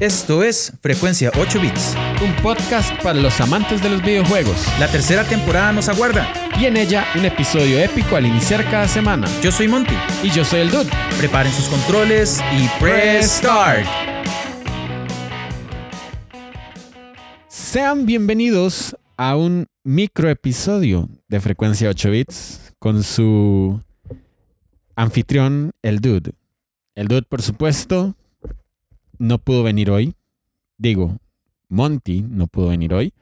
Esto es Frecuencia 8 Bits. Un podcast para los amantes de los videojuegos. La tercera temporada nos aguarda. Y en ella un episodio épico al iniciar cada semana. Yo soy Monty. Y yo soy el Dude. Preparen sus controles y press start. Sean bienvenidos a un micro episodio de Frecuencia 8 Bits con su anfitrión, el Dude. El Dude, por supuesto, no pudo venir hoy. Digo, Monty no pudo venir hoy.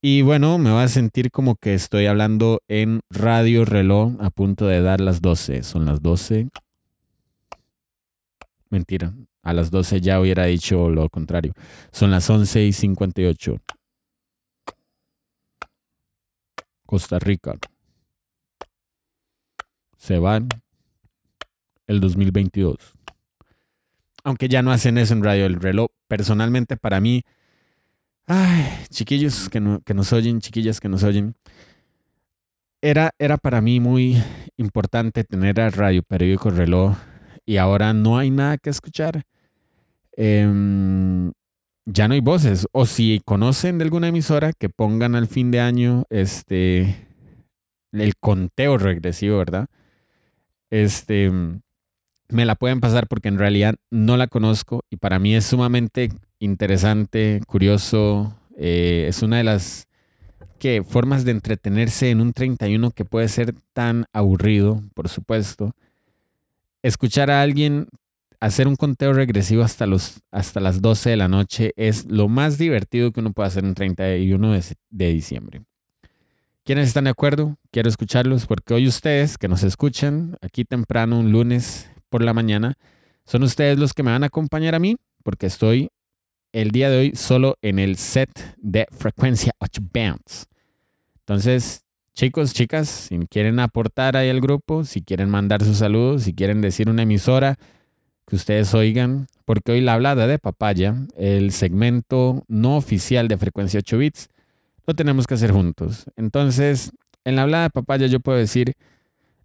Y bueno, me va a sentir como que estoy hablando en radio reloj a punto de dar las 12. Son las 12. Mentira, a las 12 ya hubiera dicho lo contrario. Son las 11 y 58. Costa Rica. Se van el 2022 aunque ya no hacen eso en Radio El Reloj, personalmente para mí, ay, chiquillos que, nos oyen, chiquillas que nos oyen, era, era para mí muy importante tener a Radio Periódico Reloj y ahora no hay nada que escuchar. Em, ya no hay voces. O si conocen de alguna emisora que pongan al fin de año este el conteo regresivo, ¿verdad? Este me la pueden pasar porque en realidad no la conozco y para mí es sumamente interesante, curioso. Eh, es una de las que formas de entretenerse en un 31 que puede ser tan aburrido, por supuesto. Escuchar a alguien hacer un conteo regresivo hasta, los, hasta las 12 de la noche es lo más divertido que uno puede hacer en 31 de, de diciembre. ¿Quiénes están de acuerdo? Quiero escucharlos porque hoy ustedes que nos escuchan aquí temprano un lunes por la mañana, son ustedes los que me van a acompañar a mí, porque estoy el día de hoy solo en el set de frecuencia 8 bands. Entonces, chicos, chicas, si quieren aportar ahí al grupo, si quieren mandar sus saludos, si quieren decir una emisora que ustedes oigan, porque hoy la hablada de papaya, el segmento no oficial de frecuencia 8 bits, lo tenemos que hacer juntos. Entonces, en la hablada de papaya yo puedo decir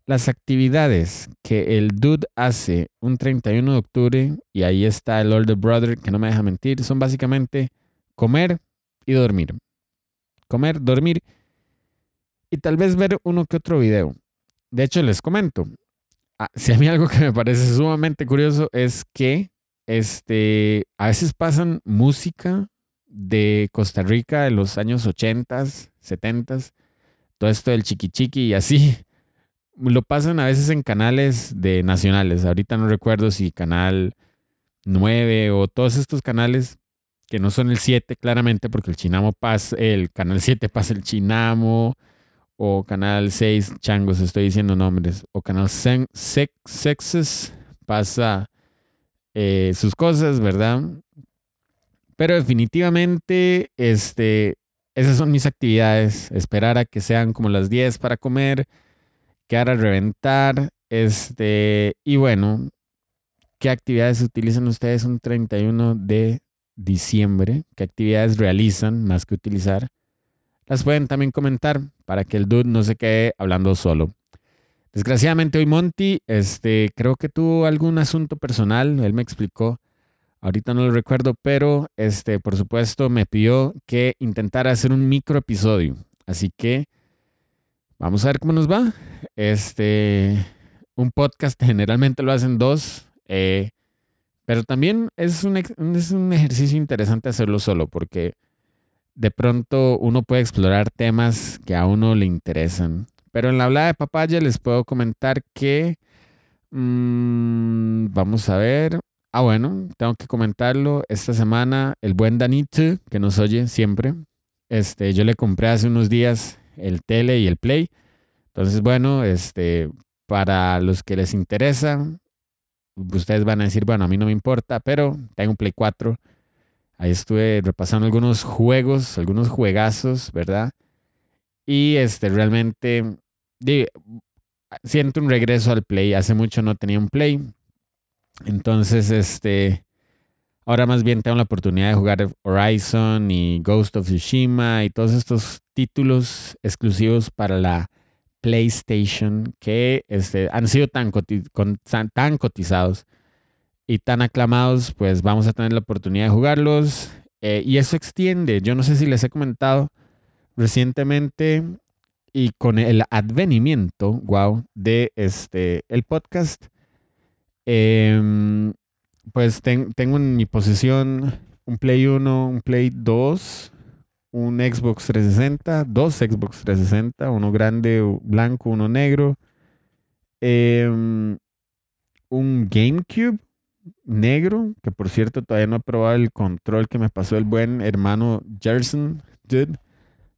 las actividades que el dude hace un 31 de octubre, y ahí está el older brother que no me deja mentir, son básicamente comer y dormir. Comer, dormir y tal vez ver uno que otro video. De hecho, les comento, ah, si a mí algo que me parece sumamente curioso es que este, a veces pasan música de Costa Rica de los años 80, 70, todo esto del chiqui chiqui y así lo pasan a veces en canales de nacionales. Ahorita no recuerdo si canal 9 o todos estos canales que no son el 7 claramente porque el Chinamo pasa, el canal 7 pasa el Chinamo o canal 6, changos, estoy diciendo nombres, o canal Sexes pasa eh, sus cosas, ¿verdad? Pero definitivamente, este, esas son mis actividades. Esperar a que sean como las 10 para comer quedar a reventar. Este, y bueno, ¿qué actividades utilizan ustedes un 31 de diciembre? ¿Qué actividades realizan más que utilizar? Las pueden también comentar para que el dude no se quede hablando solo. Desgraciadamente hoy Monty, este, creo que tuvo algún asunto personal, él me explicó, ahorita no lo recuerdo, pero este, por supuesto me pidió que intentara hacer un micro episodio. Así que Vamos a ver cómo nos va. Este, un podcast generalmente lo hacen dos, eh, pero también es un, es un ejercicio interesante hacerlo solo porque de pronto uno puede explorar temas que a uno le interesan. Pero en la habla de papaya les puedo comentar que, mm, vamos a ver, ah bueno, tengo que comentarlo, esta semana el buen Danito, que nos oye siempre, este, yo le compré hace unos días el tele y el play. Entonces, bueno, este, para los que les interesa, ustedes van a decir, bueno, a mí no me importa, pero tengo un Play 4. Ahí estuve repasando algunos juegos, algunos juegazos, ¿verdad? Y este, realmente siento un regreso al Play. Hace mucho no tenía un Play. Entonces, este, Ahora más bien tengo la oportunidad de jugar Horizon y Ghost of Tsushima y todos estos títulos exclusivos para la PlayStation que este, han sido tan, tan, cotizados. y tan aclamados, pues vamos a tener la oportunidad de jugarlos. Eh, y eso extiende, yo no sé si les he comentado recientemente y con el advenimiento, wow, de este, el podcast, em, pues tengo en mi posesión un Play 1, un Play 2, un Xbox 360, dos Xbox 360, uno grande blanco, uno negro, em, un GameCube negro, que por cierto todavía no he probado el control que me pasó el buen hermano Jerson Dude.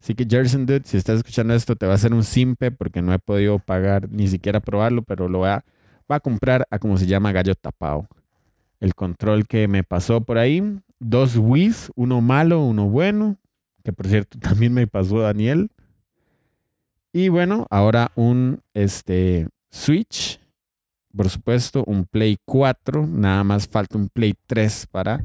Así que Jerson Dude, si estás escuchando esto, te va a hacer un simpe porque no he podido pagar ni siquiera probarlo, pero lo voy a, a comprar a como se llama gallo tapado. El control que me pasó por ahí, dos Wii's, uno malo, uno bueno, que por cierto también me pasó Daniel. Y bueno, ahora un este, Switch por supuesto, un Play 4, nada más falta un Play 3 para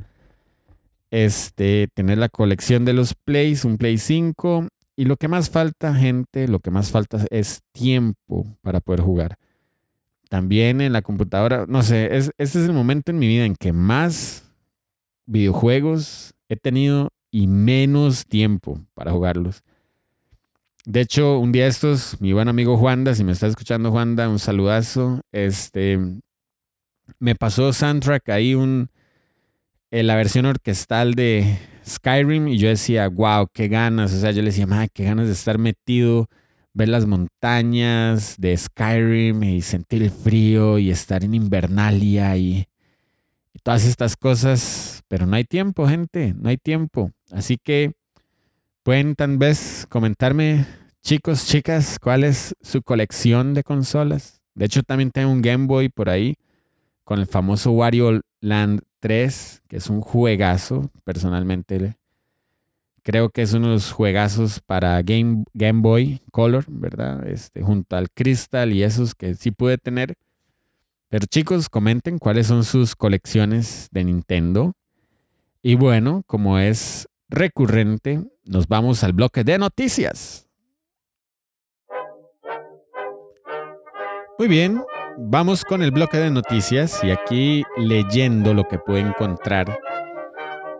este, tener la colección de los Plays, un Play 5. Y lo que más falta, gente, lo que más falta es tiempo para poder jugar. También en la computadora, no sé, es, este es el momento en mi vida en que más videojuegos he tenido y menos tiempo para jugarlos. De hecho, un día estos, mi buen amigo Juanda, si me está escuchando Juanda, un saludazo. Este, me pasó soundtrack ahí un, en eh, la versión orquestal de Skyrim y yo decía, wow, qué ganas. O sea, yo le decía, madre, qué ganas de estar metido, ver las montañas de Skyrim y sentir el frío y estar en Invernalia y, todas estas cosas. Pero no hay tiempo, gente, no hay tiempo. Así que Pueden tal vez comentarme, chicos, chicas, cuál es su colección de consolas. De hecho, también tengo un Game Boy por ahí con el famoso Wario Land 3, que es un juegazo, personalmente. Creo que es uno de los juegazos para Game, Game Boy Color, ¿verdad? Este, junto al Crystal y esos que sí pude tener. Pero chicos, comenten cuáles son sus colecciones de Nintendo. Y bueno, como es recurrente, nos vamos al bloque de noticias. Muy bien, vamos con el bloque de noticias y aquí leyendo lo que puedo encontrar.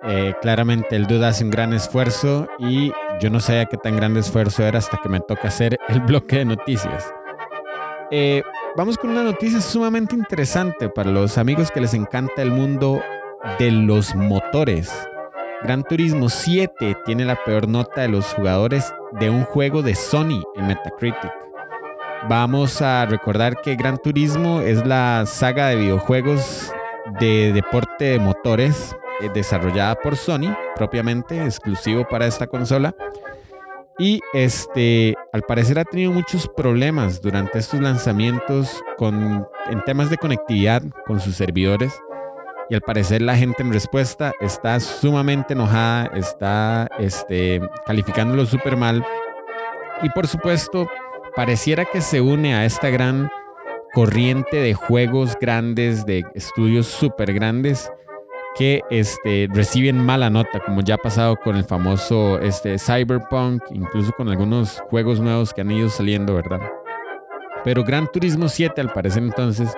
Eh, claramente el duda hace un gran esfuerzo y yo no sabía qué tan grande esfuerzo era hasta que me toca hacer el bloque de noticias. Eh, vamos con una noticia sumamente interesante para los amigos que les encanta el mundo de los motores. Gran Turismo 7 tiene la peor nota de los jugadores de un juego de Sony en Metacritic. Vamos a recordar que Gran Turismo es la saga de videojuegos de deporte de motores desarrollada por Sony, propiamente exclusivo para esta consola. Y este, al parecer ha tenido muchos problemas durante estos lanzamientos con, en temas de conectividad con sus servidores y al parecer la gente en respuesta está sumamente enojada, está este, calificándolo súper mal. Y por supuesto, pareciera que se une a esta gran corriente de juegos grandes, de estudios súper grandes que este, reciben mala nota, como ya ha pasado con el famoso este, Cyberpunk, incluso con algunos juegos nuevos que han ido saliendo, ¿verdad? Pero Gran Turismo 7 al parecer entonces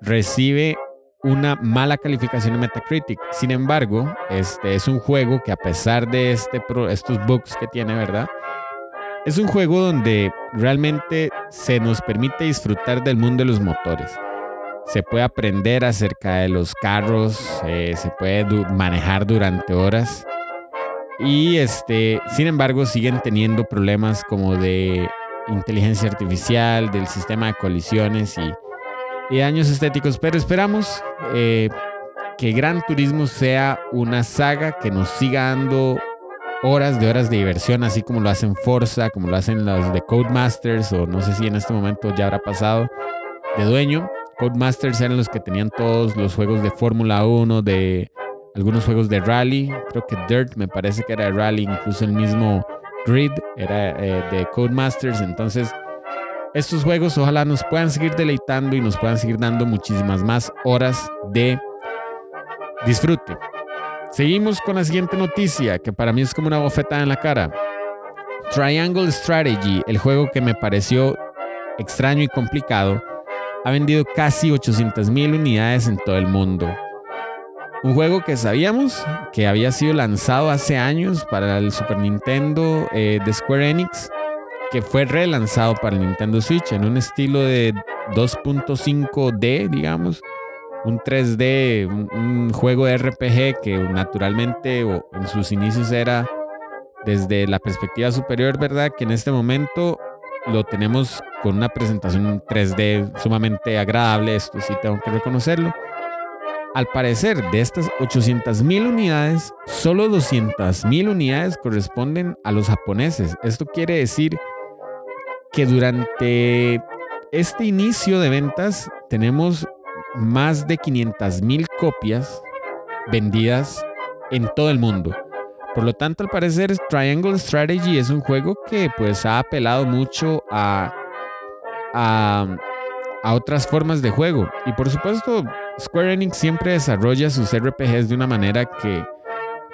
recibe una mala calificación en Metacritic. Sin embargo, este es un juego que a pesar de este estos bugs que tiene, ¿verdad? Es un juego donde realmente se nos permite disfrutar del mundo de los motores. Se puede aprender acerca de los carros, eh, se puede manejar durante horas. Y este, sin embargo, siguen teniendo problemas como de inteligencia artificial, del sistema de colisiones y y daños estéticos, pero esperamos eh, que Gran Turismo sea una saga que nos siga dando horas de horas de diversión, así como lo hacen Forza, como lo hacen los de Codemasters, o no sé si en este momento ya habrá pasado de dueño. Codemasters eran los que tenían todos los juegos de Fórmula 1, de algunos juegos de rally, creo que Dirt me parece que era de rally, incluso el mismo Grid era eh, de Codemasters, entonces estos juegos ojalá nos puedan seguir deleitando y nos puedan seguir dando muchísimas más horas de disfrute. Seguimos con la siguiente noticia, que para mí es como una bofetada en la cara. Triangle Strategy, el juego que me pareció extraño y complicado, ha vendido casi 800 mil unidades en todo el mundo. Un juego que sabíamos que había sido lanzado hace años para el Super Nintendo eh, de Square Enix, que fue relanzado para el Nintendo Switch en un estilo de 2.5D, digamos, un 3D, un, juego de RPG que naturalmente en sus inicios era desde la perspectiva superior, ¿verdad? Que en este momento lo tenemos con una presentación 3D sumamente agradable, esto sí tengo que reconocerlo. Al parecer, de estas 800.000 unidades, solo 200.000 unidades corresponden a los japoneses. Esto quiere decir que durante este inicio de ventas tenemos más de 500.000 copias vendidas en todo el mundo. Por lo tanto, al parecer, Triangle Strategy es un juego que pues ha apelado mucho a, a, a otras formas de juego. Y por supuesto, Square Enix siempre desarrolla sus RPGs de una manera que,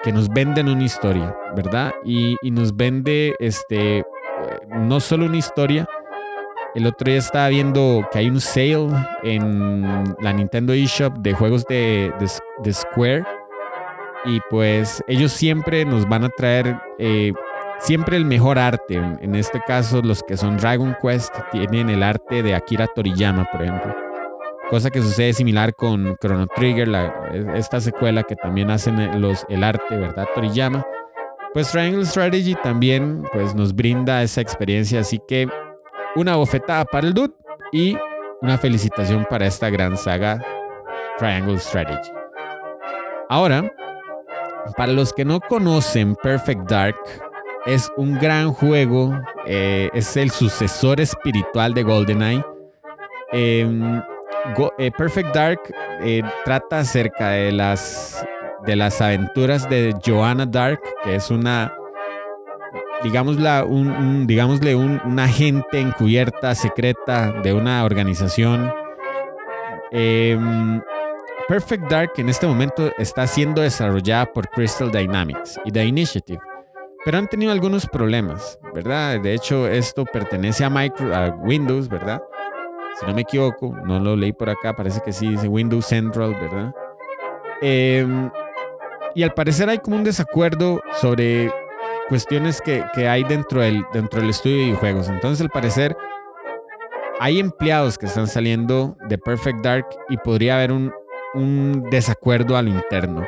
que nos venden una historia, ¿verdad? Y, y, nos vende este, no solo una historia. El otro día estaba viendo que hay un sale en la Nintendo eShop de juegos de, de, Square. Y pues ellos siempre nos van a traer eh, siempre el mejor arte. En este caso, los que son Dragon Quest tienen el arte de Akira Toriyama, por ejemplo. Cosa que sucede similar con Chrono Trigger, esta secuela que también hacen los, el arte, ¿verdad? Toriyama. Pues Triangle Strategy también pues, nos brinda esa experiencia, así que una bofetada para el dude y una felicitación para esta gran saga Triangle Strategy. Ahora, para los que no conocen Perfect Dark, es un gran juego, eh, es el sucesor espiritual de GoldenEye. Em, eh, Perfect Dark eh, trata acerca de las, de las aventuras de Joanna Dark, que es una, un, digámosle un, agente encubierta, secreta de una organización. Em, Perfect Dark en este momento está siendo desarrollada por Crystal Dynamics y The Initiative, pero han tenido algunos problemas, ¿verdad? De hecho, esto pertenece a, micro, a Windows, ¿verdad? si no me equivoco, no lo leí por acá, parece que sí, dice Windows Central, ¿verdad? Em, y al parecer hay como un desacuerdo sobre cuestiones que, hay dentro del, dentro del estudio de videojuegos. Entonces, al parecer, hay empleados que están saliendo de Perfect Dark y podría haber un, un desacuerdo a lo interno.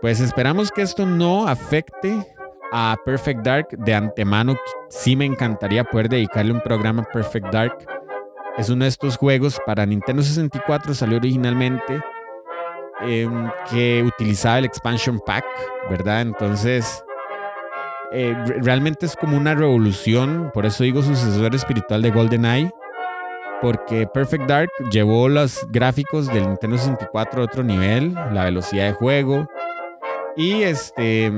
Pues esperamos que esto no afecte a Perfect Dark. De antemano, sí me encantaría poder dedicarle un programa a Perfect Dark es uno de estos juegos para Nintendo 64, salió originalmente, em, que utilizaba el expansion pack, ¿verdad? Entonces, eh, realmente es como una revolución, por eso digo sucesor espiritual de GoldenEye, porque Perfect Dark llevó los gráficos del Nintendo 64 a otro nivel, la velocidad de juego, y este,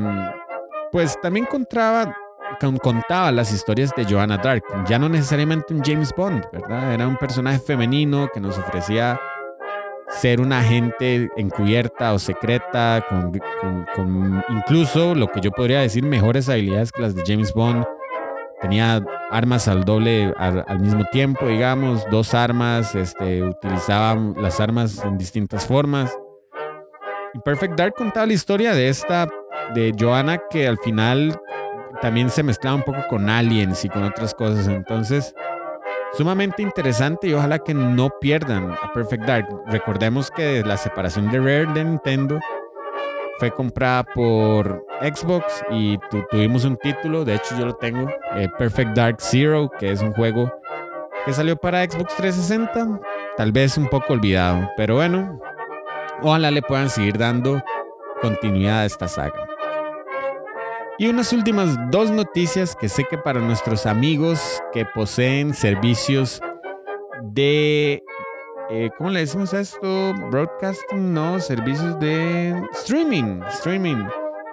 pues también contaba las historias de Joanna Dark, ya no necesariamente un James Bond, ¿verdad? Era un personaje femenino que nos ofrecía ser una agente encubierta o secreta, con, incluso lo que yo podría decir mejores habilidades que las de James Bond. Tenía armas al doble al, mismo tiempo, digamos, dos armas, este, utilizaba las armas en distintas formas. Y Perfect Dark contaba la historia de esta, de Joanna, que al final también se mezclaba un poco con aliens y con otras cosas. Entonces, sumamente interesante y ojalá que no pierdan a Perfect Dark. Recordemos que la separación de Rare de Nintendo fue comprada por Xbox y tuvimos un título, de hecho yo lo tengo, eh, Perfect Dark Zero, que es un juego que salió para Xbox 360, tal vez un poco olvidado, pero bueno, ojalá le puedan seguir dando continuidad a esta saga. Y unas últimas dos noticias que sé que para nuestros amigos que poseen servicios de... Eh, ¿Cómo le decimos a esto? Broadcasting, no, servicios de streaming, streaming.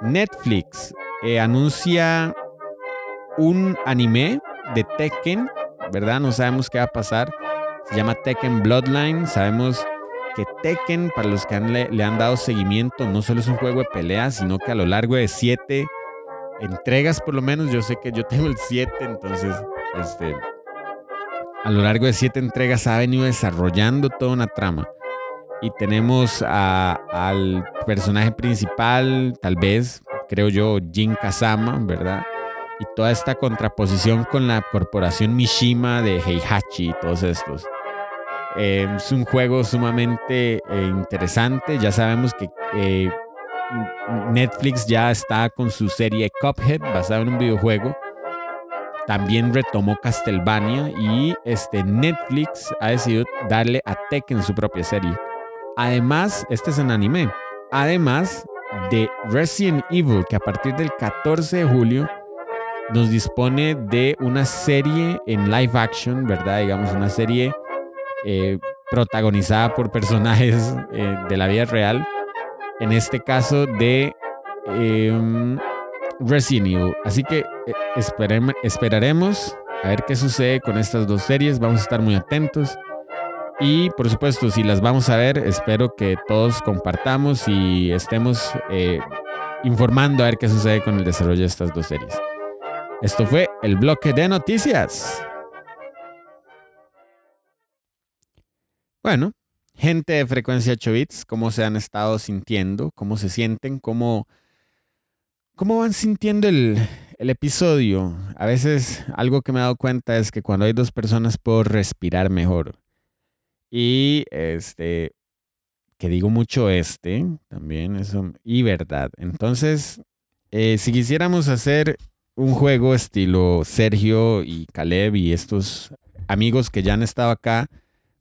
Netflix eh, anuncia un anime de Tekken, ¿verdad? No sabemos qué va a pasar. Se llama Tekken Bloodline. Sabemos que Tekken, para los que le, han dado seguimiento, no solo es un juego de pelea, sino que a lo largo de siete entregas por lo menos. Yo sé que yo tengo el 7, entonces, este, a lo largo de siete entregas ha venido desarrollando toda una trama. y tenemos al personaje principal, tal vez, creo yo, Jin Kazama, ¿verdad? Y toda esta contraposición con la corporación Mishima de Heihachi y todos estos. Eh, es un juego sumamente eh, interesante. Ya sabemos que eh, Netflix ya está con su serie Cuphead, basada en un videojuego. También retomó Castlevania y este Netflix ha decidido darle a Tekken su propia serie. Además, este es un anime. Además de Resident Evil, que a partir del 14 de julio nos dispone de una serie en live action, ¿verdad? Digamos, una serie eh, protagonizada por personajes eh, de la vida real. En este caso de em, Resident Evil. Así que eh, esperaremos a ver qué sucede con estas dos series. Vamos a estar muy atentos. Y por supuesto, si las vamos a ver, espero que todos compartamos y estemos eh, informando a ver qué sucede con el desarrollo de estas dos series. Esto fue el bloque de noticias. Bueno, gente de frecuencia 8 bits, ¿cómo se han estado sintiendo? ¿Cómo se sienten? ¿Cómo, cómo van sintiendo el, el episodio? A veces algo que me he dado cuenta es que cuando hay dos personas puedo respirar mejor. Y este, que digo mucho este, también eso, y verdad. Entonces, eh, si quisiéramos hacer un juego estilo Sergio y Caleb y estos amigos que ya han estado acá,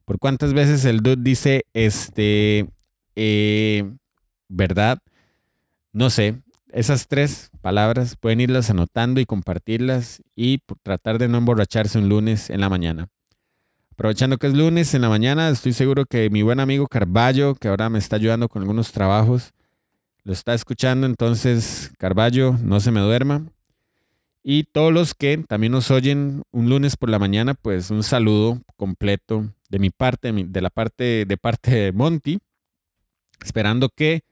¿por cuántas veces el dude dice este, eh, verdad? No sé, esas tres palabras pueden irlas anotando y compartirlas y tratar de no emborracharse un lunes en la mañana. Aprovechando que es lunes en la mañana, estoy seguro que mi buen amigo Carballo, que ahora me está ayudando con algunos trabajos, lo está escuchando. Entonces, Carballo, no se me duerma. Y todos los que también nos oyen un lunes por la mañana, pues un saludo completo de mi parte, de la parte de parte de Monty, esperando que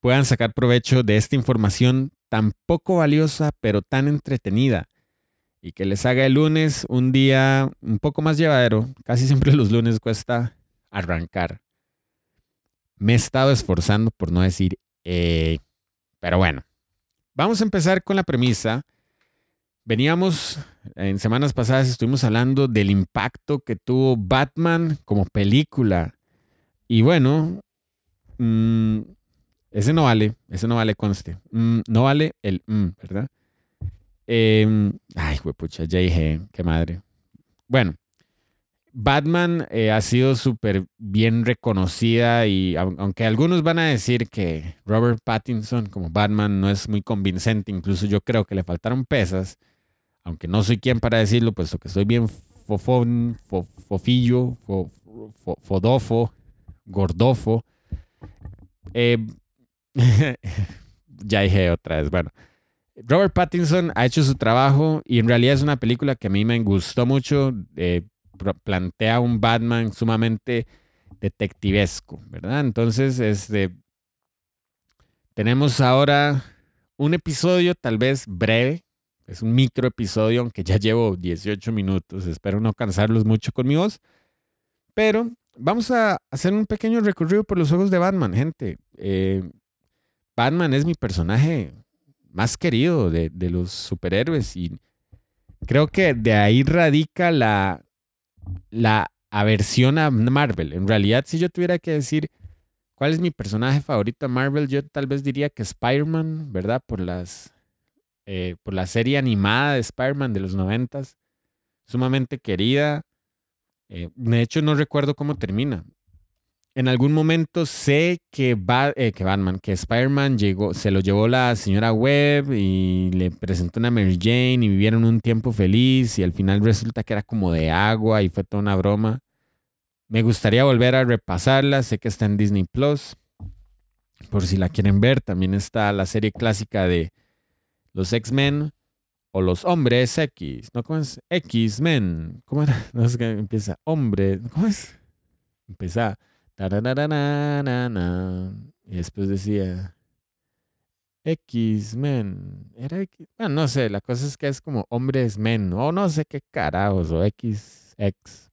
puedan sacar provecho de esta información tan poco valiosa, pero tan entretenida y que les haga el lunes un día un poco más llevadero. Casi siempre los lunes cuesta arrancar. Me he estado esforzando por no decir, eh, pero bueno, vamos a empezar con la premisa. Veníamos, en semanas pasadas estuvimos hablando del impacto que tuvo Batman como película. Y bueno, mm, ese no vale, ese no vale, conste. Mm, no vale el mm, ¿verdad? Eh, ay, pucha, ya dije, qué madre. Bueno, Batman eh, ha sido súper bien reconocida y aunque algunos van a decir que Robert Pattinson como Batman no es muy convincente, incluso yo creo que le faltaron pesas, aunque no soy quien para decirlo, puesto que soy bien fofón, fofillo, fodofo, gordofo. Eh, ya dije otra vez, bueno. Robert Pattinson ha hecho su trabajo y en realidad es una película que a mí me gustó mucho. Eh, plantea un Batman sumamente detectivesco, ¿verdad? Entonces, este, tenemos ahora un episodio tal vez breve, es un micro episodio, aunque ya llevo 18 minutos, espero no cansarlos mucho con mi voz, pero vamos a hacer un pequeño recorrido por los ojos de Batman, gente. Eh, Batman es mi personaje más querido de, los superhéroes y creo que de ahí radica la, la aversión a Marvel. En realidad, si yo tuviera que decir cuál es mi personaje favorito de Marvel, yo tal vez diría que Spider-Man, ¿verdad? Por las eh, por la serie animada de Spider-Man de los noventas, sumamente querida. Eh, de hecho, no recuerdo cómo termina en algún momento sé que, eh, que Batman, que Spider-Man llegó, se lo llevó la señora Webb y le presentó una Mary Jane y vivieron un tiempo feliz y al final resulta que era como de agua y fue toda una broma. Me gustaría volver a repasarla, sé que está en Disney Plus. Por si la quieren ver, también está la serie clásica de los X-Men o los Hombres X. ¿No? ¿Cómo es? X-Men. ¿Cómo era? No sé qué empieza. Hombre. ¿Cómo es? Empieza. Y después decía X-Men. Era X. Bueno, no sé, la cosa es que es como hombres men, o no sé qué carajos, o X, X,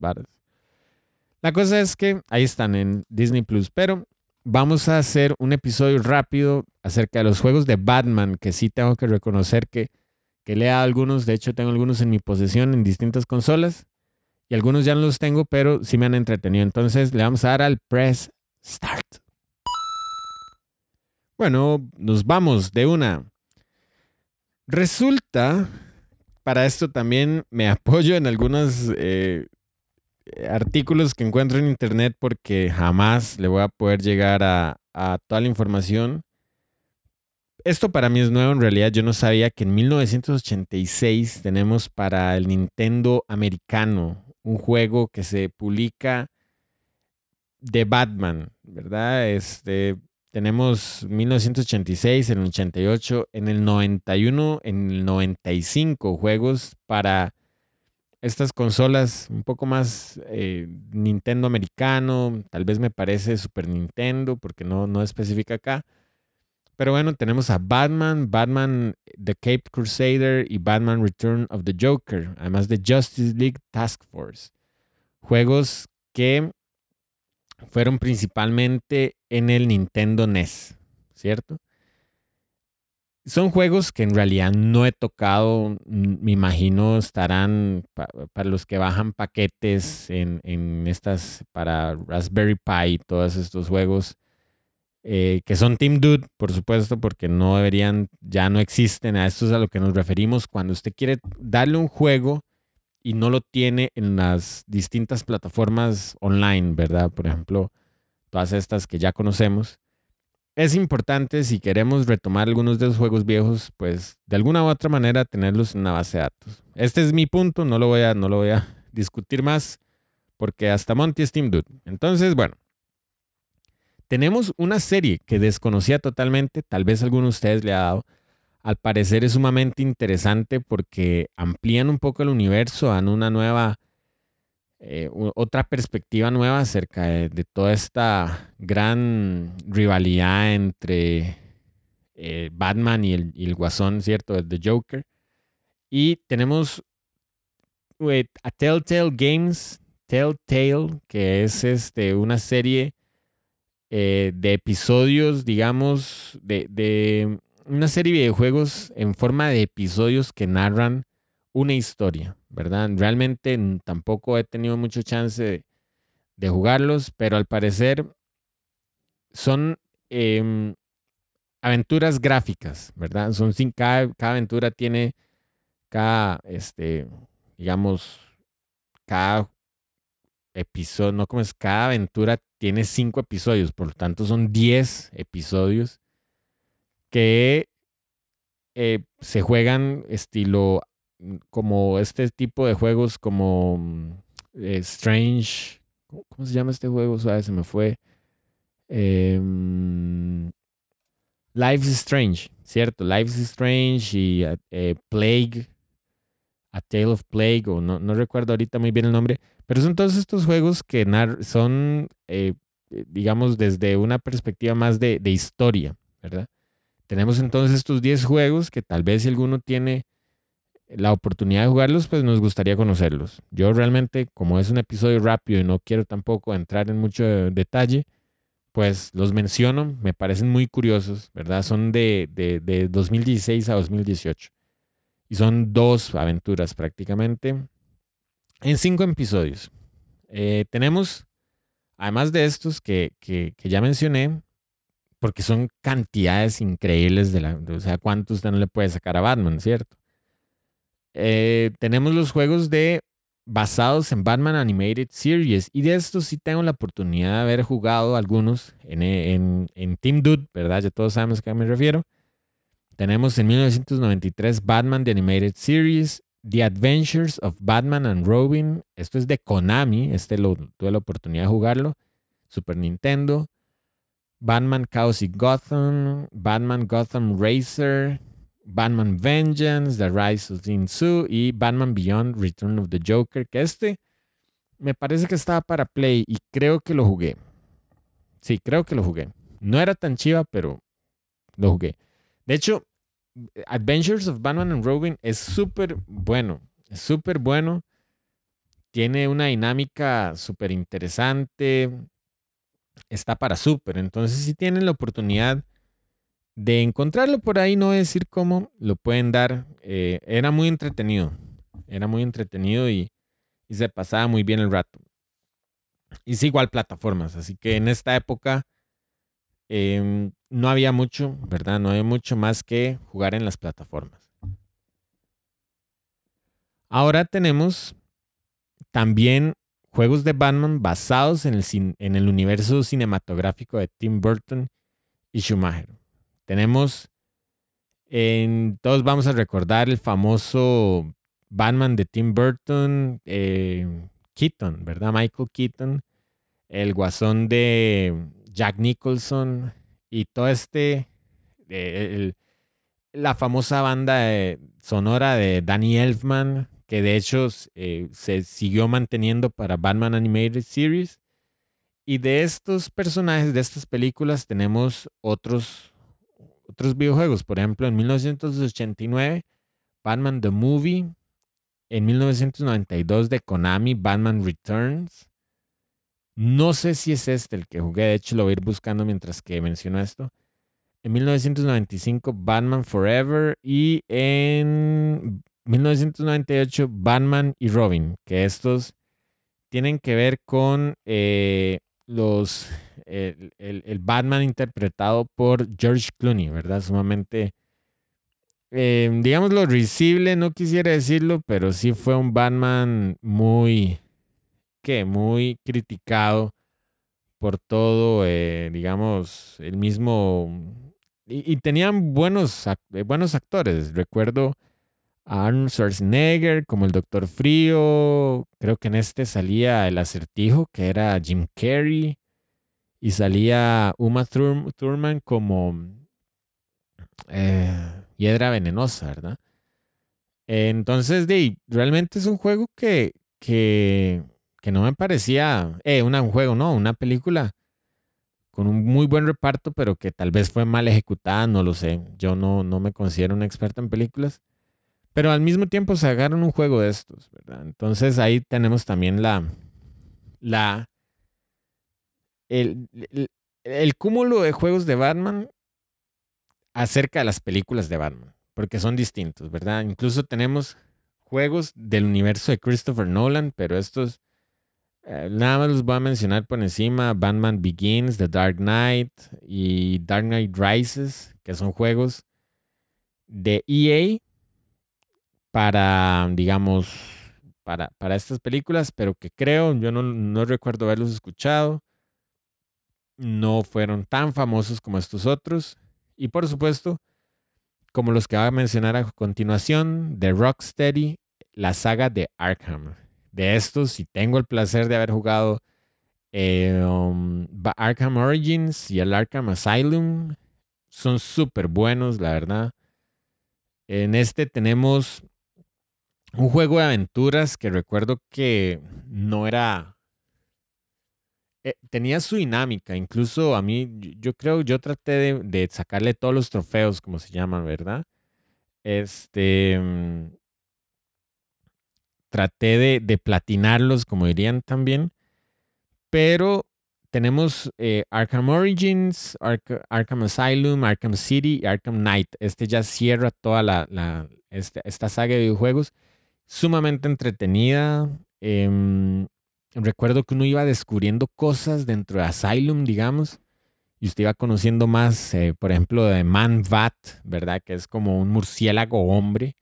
La cosa es que ahí están en Disney Plus, pero vamos a hacer un episodio rápido acerca de los juegos de Batman, que sí tengo que reconocer que, que lea algunos, de hecho tengo algunos en mi posesión en distintas consolas y algunos ya no los tengo, pero sí me han entretenido. Entonces le vamos a dar al press start. Bueno, nos vamos de una. Resulta, para esto también me apoyo en algunos eh, artículos que encuentro en internet porque jamás le voy a poder llegar a, a toda la información. Esto para mí es nuevo, en realidad yo no sabía que en 1986 tenemos para el Nintendo americano un juego que se publica de Batman, ¿verdad? Este, tenemos 1986, en el 88, en el 91, en el 95 juegos para estas consolas un poco más eh, Nintendo americano, tal vez me parece Super Nintendo porque no, no especifica acá. Pero bueno, tenemos a Batman, Batman The Cape Crusader y Batman Return of the Joker, además de Justice League Task Force. Juegos que fueron principalmente en el Nintendo NES, ¿cierto? Son juegos que en realidad no he tocado, me imagino estarán para los que bajan paquetes en, estas, para Raspberry Pi, todos estos juegos, eh, que son Team Dude, por supuesto, porque no deberían, ya no existen, a esto es a lo que nos referimos cuando usted quiere darle un juego y no lo tiene en las distintas plataformas online, ¿verdad? Por ejemplo, todas estas que ya conocemos. Es importante si queremos retomar algunos de los juegos viejos, pues de alguna u otra manera tenerlos en una base de datos. Este es mi punto, no lo voy a, no lo voy a discutir más porque hasta Monty es Team Dude. Entonces, bueno, tenemos una serie que desconocía totalmente, tal vez alguno de ustedes le ha dado, al parecer es sumamente interesante porque amplían un poco el universo, dan una nueva, eh, otra perspectiva nueva acerca de, toda esta gran rivalidad entre eh, Batman y el, Guasón, ¿cierto? The Joker. Y tenemos a Telltale Games, Telltale, que es este, una serie eh, de episodios, digamos, de una serie de videojuegos en forma de episodios que narran una historia, ¿verdad? Realmente tampoco he tenido mucho chance de, jugarlos, pero al parecer son em, aventuras gráficas, ¿verdad? Son sin, cada, aventura tiene cada, este, digamos, cada episodio, no es, cada aventura tiene cinco episodios, por lo tanto son diez episodios que eh, se juegan estilo mm, como este tipo de juegos como mm, eh, Strange. ¿Cómo se llama este juego? Se me fue. Life is Strange, ¿cierto? Life is Strange y eh, Plague, A Tale of Plague, o no, no, recuerdo ahorita muy bien el nombre, pero son todos estos juegos que son, digamos, desde una perspectiva más de, de historia, ¿verdad? Tenemos entonces estos 10 juegos que tal vez si alguno tiene la oportunidad de jugarlos, pues nos gustaría conocerlos. Yo realmente, como es un episodio rápido y no quiero tampoco entrar en mucho detalle, pues los menciono, me parecen muy curiosos, ¿verdad? Son de, de, 2016 a 2018. Y son dos aventuras prácticamente en cinco episodios. Eh, tenemos, además de estos que, que, que ya mencioné, porque son cantidades increíbles de la, o sea, cuánto usted no le puede sacar a Batman, ¿cierto? Eh, tenemos los juegos de basados en Batman Animated Series y de estos sí tengo la oportunidad de haber jugado algunos en, en, en Team Dude, ¿verdad? Ya todos sabemos a qué me refiero. Tenemos en 1993 Batman The Animated Series, The Adventures of Batman and Robin. Esto es de Konami, este lo, tuve la oportunidad de jugarlo. Super Nintendo. Batman Chaos y Gotham, Batman Gotham Racer, Batman Vengeance, The Rise of Jin Su y Batman Beyond Return of the Joker, que este me parece que estaba para Play y creo que lo jugué. Sí, creo que lo jugué. No era tan chiva, pero lo jugué. De hecho, Adventures of Batman and Robin es súper bueno. Es súper bueno. tiene una dinámica súper interesante, está para súper. Entonces, si tienen la oportunidad de encontrarlo por ahí, no voy a decir cómo, lo pueden dar. Eh, era muy entretenido, era muy entretenido y, se pasaba muy bien el rato. Y sí, igual plataformas, así que en esta época em, no había mucho, ¿verdad? No había mucho más que jugar en las plataformas. Ahora tenemos también juegos de Batman basados en el, en el universo cinematográfico de Tim Burton y Schumacher. Tenemos, en, todos vamos a recordar el famoso Batman de Tim Burton, eh, Keaton, ¿verdad? Michael Keaton, el guasón de Jack Nicholson y todo este, eh, la famosa banda sonora de Danny Elfman, que de hecho eh, se siguió manteniendo para Batman Animated Series. Y de estos personajes, de estas películas, tenemos otros, otros videojuegos. Por ejemplo, en 1989, Batman The Movie. En 1992 de Konami, Batman Returns. No sé si es este el que jugué, de hecho lo voy a ir buscando mientras que menciono esto. En 1995, Batman Forever. Y en 1998, Batman y Robin, que estos tienen que ver con eh, los el, Batman interpretado por George Clooney, ¿verdad? Sumamente, eh, digamos lo risible, no quisiera decirlo, pero sí fue un Batman muy, ¿qué? Muy criticado por todo, eh, digamos, el mismo... Y, y, tenían buenos, buenos actores. Recuerdo Arnold Schwarzenegger como el Doctor Frío. Creo que en este salía el acertijo, que era Jim Carrey. Y salía Uma Thurman como eh, Hiedra Venenosa, ¿verdad? Entonces, de, realmente es un juego que, que, no me parecía, eh, un juego, no, una película con un muy buen reparto, pero que tal vez fue mal ejecutada, no lo sé. Yo no, no me considero un experto en películas. Pero al mismo tiempo se agarran un juego de estos, ¿verdad? Entonces ahí tenemos también la, la, el, el, cúmulo de juegos de Batman acerca de las películas de Batman, porque son distintos, ¿verdad? Incluso tenemos juegos del universo de Christopher Nolan, pero estos eh, nada más los voy a mencionar por encima, Batman Begins, The Dark Knight y Dark Knight Rises, que son juegos de EA para, digamos, para, para estas películas, pero que creo, yo no, no recuerdo haberlos escuchado, no fueron tan famosos como estos otros. Y por supuesto, como los que voy a mencionar a continuación, de Rocksteady, la saga de Arkham. De estos, si tengo el placer de haber jugado eh, um, Arkham Origins y el Arkham Asylum, son súper buenos, la verdad. En este tenemos un juego de aventuras que recuerdo que no era... Eh, tenía su dinámica, incluso a mí, yo, creo, yo traté de, sacarle todos los trofeos, como se llaman, ¿verdad? Este... Mm, traté de, platinarlos, como dirían también, pero tenemos eh, Arkham Origins, Arkham Asylum, Arkham City y Arkham Knight. Este ya cierra toda la, la este, esta saga de videojuegos sumamente entretenida. Em, recuerdo que uno iba descubriendo cosas dentro de Asylum, digamos, y usted iba conociendo más, eh, por ejemplo, de Man Bat, ¿verdad? Que es como un murciélago hombre,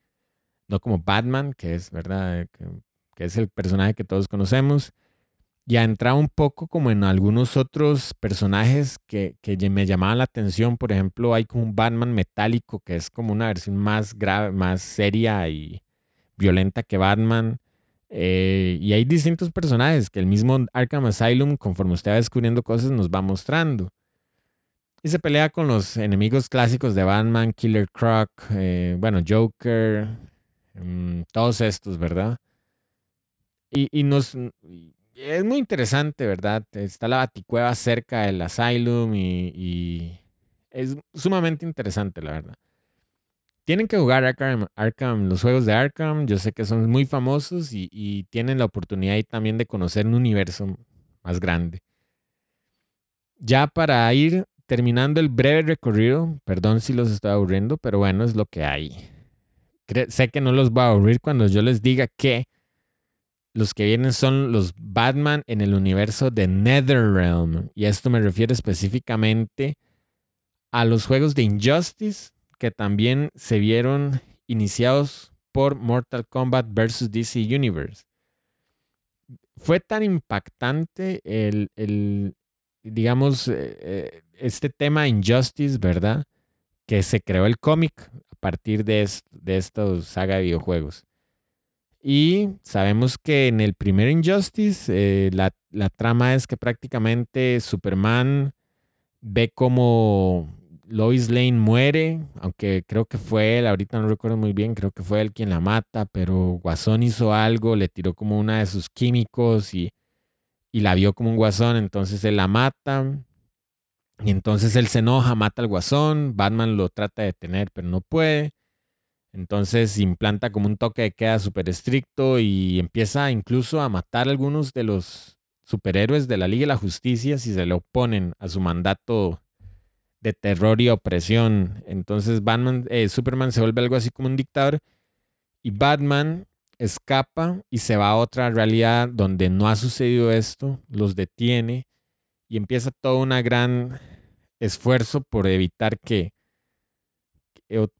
no como Batman, que es, ¿verdad? Que, es el personaje que todos conocemos. Ya entraba un poco como en algunos otros personajes que, que me llamaban la atención. Por ejemplo, hay como un Batman metálico que es como una versión más grave, más seria y, violenta que Batman. Eh, y hay distintos personajes que el mismo Arkham Asylum, conforme usted va descubriendo cosas, nos va mostrando. Y se pelea con los enemigos clásicos de Batman, Killer Croc, eh, bueno, Joker, mm, todos estos, ¿verdad? Y, nos... es muy interesante, ¿verdad? Está la baticueva cerca del Asylum y, y es sumamente interesante, la verdad. Tienen que jugar Arkham, los juegos de Arkham. Yo sé que son muy famosos y, tienen la oportunidad ahí también de conocer un universo más grande. Ya para ir terminando el breve recorrido, perdón si los estoy aburriendo, pero bueno, es lo que hay. sé que no los va a aburrir cuando yo les diga que los que vienen son los Batman en el universo de NetherRealm. Y esto me refiero específicamente a los juegos de Injustice que también se vieron iniciados por Mortal Kombat vs. DC Universe. Fue tan impactante el, digamos, eh, este tema Injustice, ¿verdad? Que se creó el cómic a partir de, de esta saga de videojuegos. Y sabemos que en el primer Injustice eh, la, la, trama es que prácticamente Superman ve como Lois Lane muere, aunque creo que fue él, ahorita no recuerdo muy bien, creo que fue él quien la mata, pero Guasón hizo algo, le tiró como una de sus químicos y y la vio como un guasón, entonces él la mata. Y entonces él se enoja, mata al guasón, Batman lo trata de detener, pero no puede. Entonces implanta como un toque de queda súper estricto y empieza incluso a matar a algunos de los superhéroes de la Liga de la Justicia si se le oponen a su mandato de terror y opresión. Entonces Batman, eh, Superman se vuelve algo así como un dictador y Batman escapa y se va a otra realidad donde no ha sucedido esto, los detiene y empieza todo un gran esfuerzo por evitar que,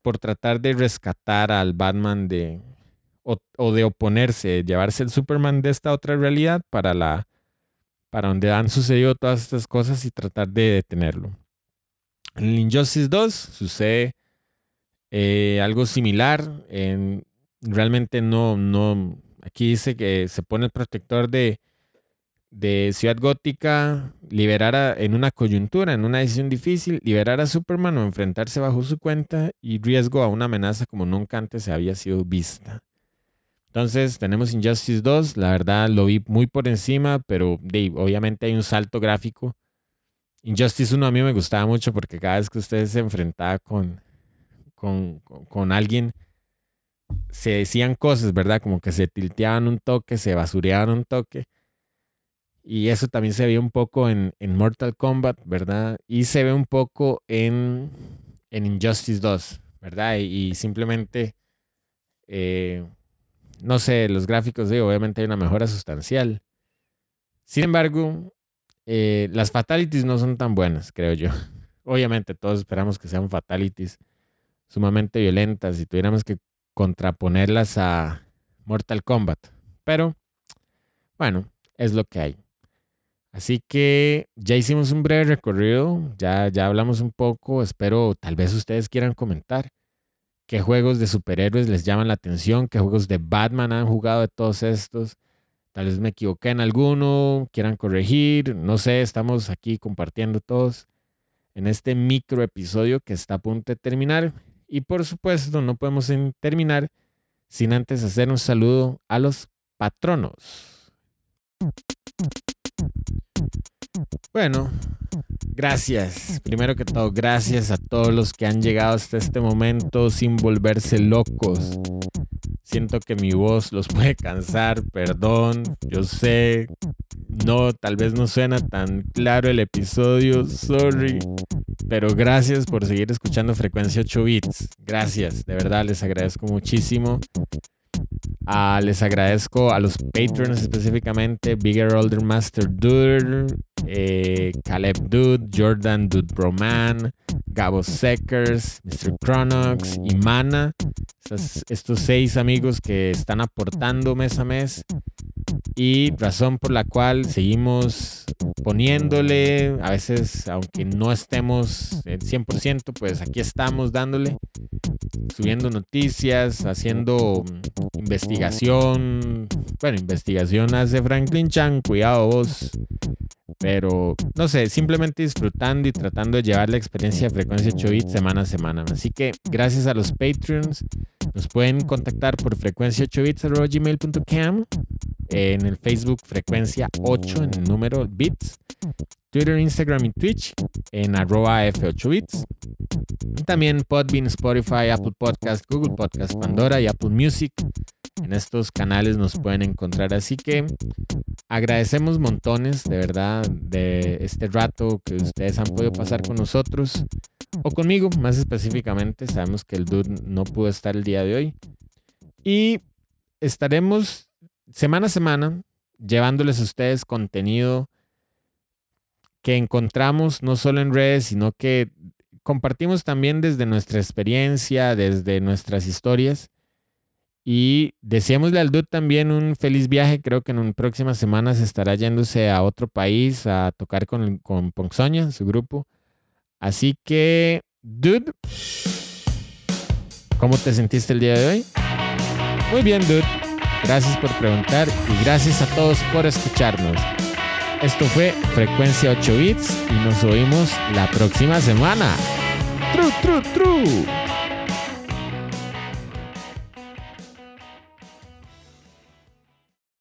por tratar de rescatar al Batman de, o, de oponerse, llevarse el Superman de esta otra realidad para la, para donde han sucedido todas estas cosas y tratar de detenerlo. En Injustice 2 sucede eh, algo similar. En, realmente no, no, aquí dice que se pone el protector de, de Ciudad Gótica, liberar en una coyuntura, en una decisión difícil, liberar a Superman o enfrentarse bajo su cuenta y riesgo a una amenaza como nunca antes había sido vista. Entonces tenemos Injustice 2, la verdad lo vi muy por encima, pero obviamente hay un salto gráfico. Injustice 1 a mí me gustaba mucho porque cada vez que usted se enfrentaba con, con, con alguien, se decían cosas, ¿verdad? Como que se tilteaban un toque, se basureaban un toque. Y eso también se ve un poco en, Mortal Kombat, ¿verdad? Y se ve un poco en, en Injustice 2, ¿verdad? Y, simplemente, eh, no sé, los gráficos, digo, obviamente hay una mejora sustancial. Sin embargo, eh, las fatalities no son tan buenas, creo yo. Obviamente todos esperamos que sean fatalities sumamente violentas. Si tuviéramos que contraponerlas a Mortal Kombat. Pero, bueno, es lo que hay. Así que ya hicimos un breve recorrido, ya, ya hablamos un poco, espero tal vez ustedes quieran comentar qué juegos de superhéroes les llaman la atención, qué juegos de Batman han jugado de todos estos. Tal vez me equivoqué en alguno, quieran corregir, no sé, estamos aquí compartiendo todos en este micro episodio que está a punto de terminar. Y por supuesto, no podemos terminar sin antes hacer un saludo a los patronos. Bueno, gracias. Primero que todo, gracias a todos los que han llegado hasta este momento sin volverse locos. Siento que mi voz los puede cansar, perdón, yo sé, no, tal vez no suena tan claro el episodio, sorry, pero gracias por seguir escuchando Frecuencia 8 Bits. Gracias, de verdad les agradezco muchísimo. Ah, les agradezco a los patrons específicamente, Bigger Older Master Dude, eh, Caleb Dude, Jordan Dude Broman, Gabo Seckers, Mr. Chronox y Mana. estos seis amigos que están aportando mes a mes y razón por la cual seguimos poniéndole, a veces aunque no estemos 100%, pues aquí estamos dándole, subiendo noticias, haciendo investigación, bueno, investigación hace Franklin Chan, cuidado vos, pero no sé, simplemente disfrutando y tratando de llevar la experiencia de frecuencia 8 bits semana a semana. Así que gracias a los Patreons, nos pueden contactar por frecuencia 8 bits.gmail.com en el Facebook Frecuencia 8 en el número Bits, Twitter, Instagram y Twitch en arroba F8bits. También Podbean, Spotify, Apple Podcast, Google Podcast, Pandora y Apple Music. En estos canales nos pueden encontrar. Así que agradecemos montones de verdad de este rato que ustedes han podido pasar con nosotros o conmigo más específicamente. Sabemos que el dude no pudo estar el día de hoy. Y estaremos semana a semana llevándoles a ustedes contenido que encontramos no solo en redes, sino que compartimos también desde nuestra experiencia, desde nuestras historias. Y deseémosle al Dude también un feliz viaje. Creo que en próximas semanas estará yéndose a otro país a tocar con, con Ponzoña, su grupo. Así que, Dude, ¿cómo te sentiste el día de hoy? Muy bien, Dude. Gracias por preguntar y gracias a todos por escucharnos. Esto fue Frecuencia 8 Bits y nos oímos la próxima semana. True, true, true.